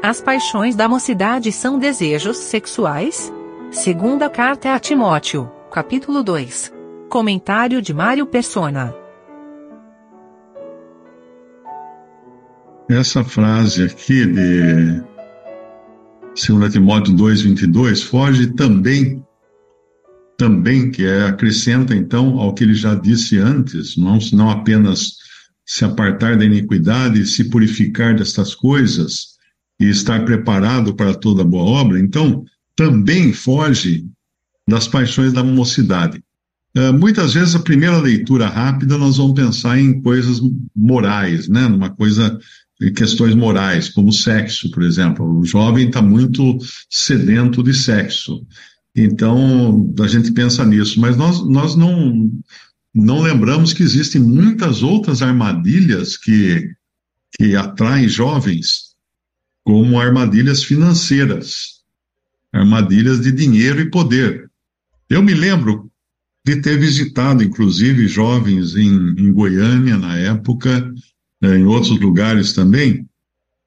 As paixões da mocidade são desejos sexuais? Segunda carta a Timóteo, capítulo 2. Comentário de Mário Persona. Essa frase aqui de 2 Timóteo 2:22 foge também também que é acrescenta então ao que ele já disse antes, não, não apenas se apartar da iniquidade, se purificar destas coisas e estar preparado para toda boa obra, então também foge das paixões da mocidade. Uh, muitas vezes a primeira leitura rápida nós vamos pensar em coisas morais, né? Numa coisa em questões morais, como sexo, por exemplo. O jovem está muito sedento de sexo. Então, a gente pensa nisso, mas nós, nós não, não lembramos que existem muitas outras armadilhas que, que atraem jovens, como armadilhas financeiras, armadilhas de dinheiro e poder. Eu me lembro de ter visitado, inclusive, jovens em, em Goiânia, na época, né, em outros lugares também,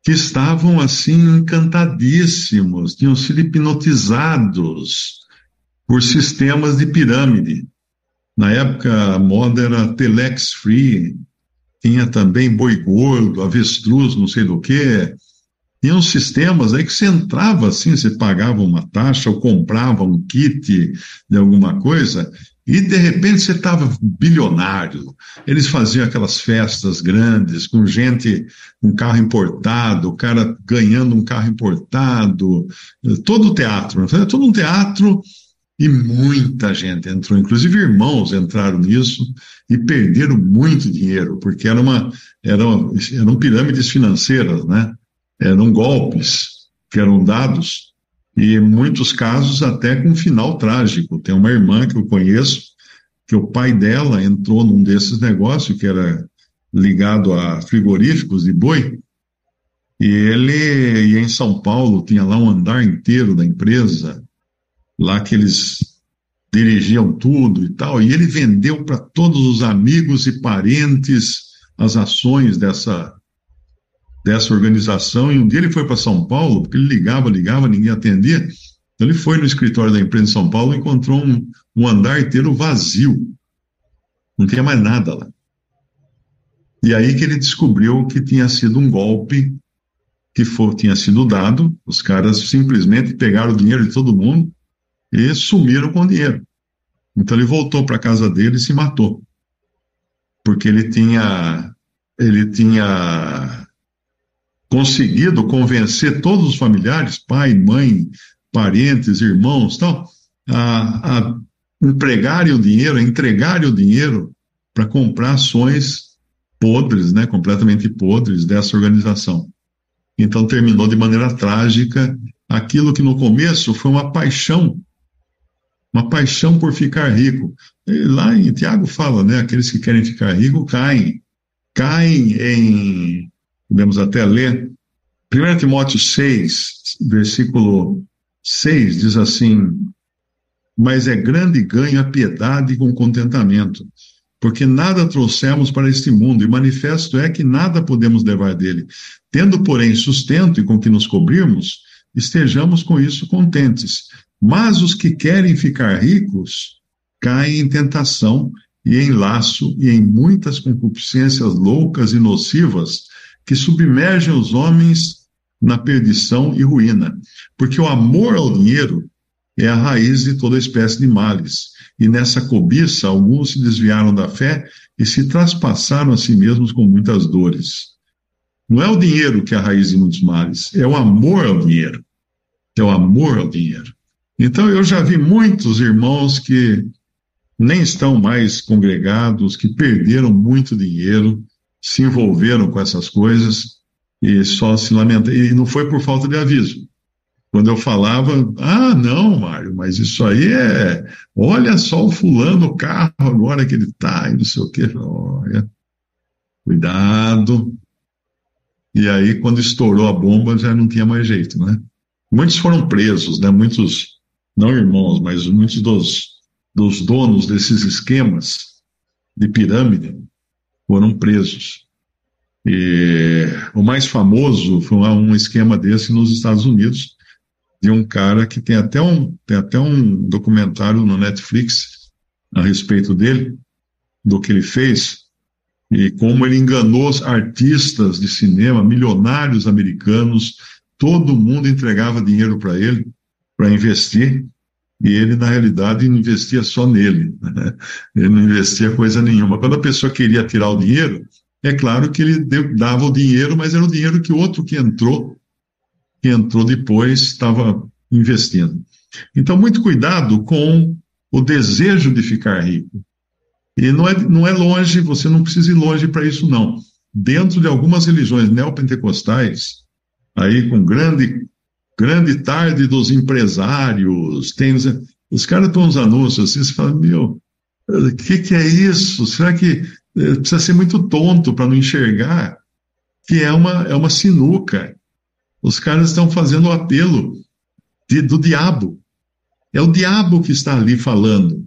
que estavam assim encantadíssimos, tinham sido hipnotizados por sistemas de pirâmide. Na época, a moda era telex free, tinha também boi gordo, avestruz, não sei do que. Tinham sistemas aí que você entrava assim, você pagava uma taxa ou comprava um kit de alguma coisa e de repente você estava bilionário. Eles faziam aquelas festas grandes com gente com carro importado, o cara ganhando um carro importado, todo o teatro, todo um teatro e muita gente entrou, inclusive irmãos entraram nisso e perderam muito dinheiro, porque era uma, eram, eram pirâmides financeiras, né? Eram golpes que eram dados e em muitos casos até com final trágico. Tem uma irmã que eu conheço, que o pai dela entrou num desses negócios, que era ligado a frigoríficos de boi, e ele em São Paulo, tinha lá um andar inteiro da empresa, lá que eles dirigiam tudo e tal, e ele vendeu para todos os amigos e parentes as ações dessa dessa organização, e um dia ele foi para São Paulo, porque ele ligava, ligava, ninguém atendia. Então ele foi no escritório da empresa em São Paulo e encontrou um, um andar inteiro vazio. Não tinha mais nada lá. E aí que ele descobriu que tinha sido um golpe que for, tinha sido dado, os caras simplesmente pegaram o dinheiro de todo mundo e sumiram com o dinheiro. Então ele voltou para a casa dele e se matou. Porque ele tinha ele tinha conseguido convencer todos os familiares, pai, mãe, parentes, irmãos, tal, a, a empregarem o dinheiro, a entregarem o dinheiro para comprar ações podres, né, completamente podres dessa organização. Então terminou de maneira trágica aquilo que no começo foi uma paixão, uma paixão por ficar rico. E lá em Tiago fala, né, aqueles que querem ficar ricos caem, caem em podemos até ler. 1 Timóteo 6, versículo 6, diz assim: Mas é grande ganho a piedade com contentamento, porque nada trouxemos para este mundo, e manifesto é que nada podemos levar dele. Tendo, porém, sustento e com que nos cobrirmos, estejamos com isso contentes. Mas os que querem ficar ricos caem em tentação e em laço e em muitas concupiscências loucas e nocivas que submergem os homens na perdição e ruína, porque o amor ao dinheiro é a raiz de toda espécie de males. E nessa cobiça, alguns se desviaram da fé e se traspassaram a si mesmos com muitas dores. Não é o dinheiro que é a raiz de muitos males, é o amor ao dinheiro. É o amor ao dinheiro. Então eu já vi muitos irmãos que nem estão mais congregados, que perderam muito dinheiro, se envolveram com essas coisas e só se lamentaram. E não foi por falta de aviso. Quando eu falava, ah, não, Mário, mas isso aí é. Olha só o fulano, o carro agora que ele está, e não sei o quê. Olha, cuidado. E aí, quando estourou a bomba, já não tinha mais jeito, né? Muitos foram presos, né? Muitos, não irmãos, mas muitos dos, dos donos desses esquemas de pirâmide foram presos. E o mais famoso foi um esquema desse nos Estados Unidos, de um cara que tem até um, tem até um documentário no Netflix a respeito dele, do que ele fez, e como ele enganou artistas de cinema, milionários americanos, todo mundo entregava dinheiro para ele, para investir, e ele, na realidade, investia só nele. Né? Ele não investia coisa nenhuma. Quando a pessoa queria tirar o dinheiro, é claro que ele deu, dava o dinheiro, mas era o dinheiro que o outro que entrou, que entrou depois, estava investindo. Então, muito cuidado com o desejo de ficar rico. E não é, não é longe, você não precisa ir longe para isso, não. Dentro de algumas religiões neopentecostais, aí com grande, grande tarde dos empresários, tem, os caras estão uns anúncios assim, você fala, meu, o que, que é isso? Será que é, precisa ser muito tonto para não enxergar que é uma, é uma sinuca. Os caras estão fazendo o apelo de, do diabo. É o diabo que está ali falando.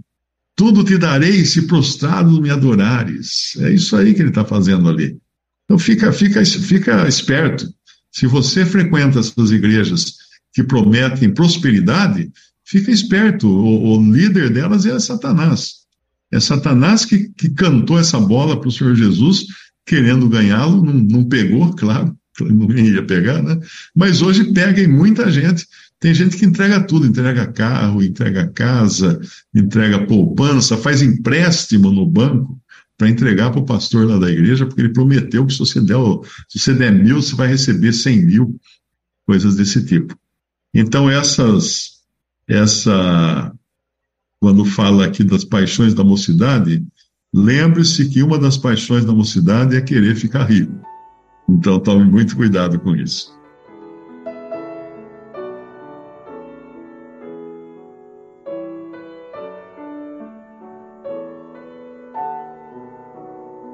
Tudo te darei se prostrado me adorares. É isso aí que ele está fazendo ali. Então fica, fica, fica esperto. Se você frequenta essas igrejas que prometem prosperidade, fica esperto. O, o líder delas é Satanás. É Satanás que, que cantou essa bola para o Senhor Jesus, querendo ganhá-lo, não, não pegou, claro, não ia pegar, né? Mas hoje pega em muita gente. Tem gente que entrega tudo, entrega carro, entrega casa, entrega poupança, faz empréstimo no banco para entregar para o pastor lá da igreja, porque ele prometeu que se você, der, se você der mil, você vai receber cem mil, coisas desse tipo. Então, essas, essa quando fala aqui das paixões da mocidade, lembre-se que uma das paixões da mocidade é querer ficar rico. Então tome muito cuidado com isso.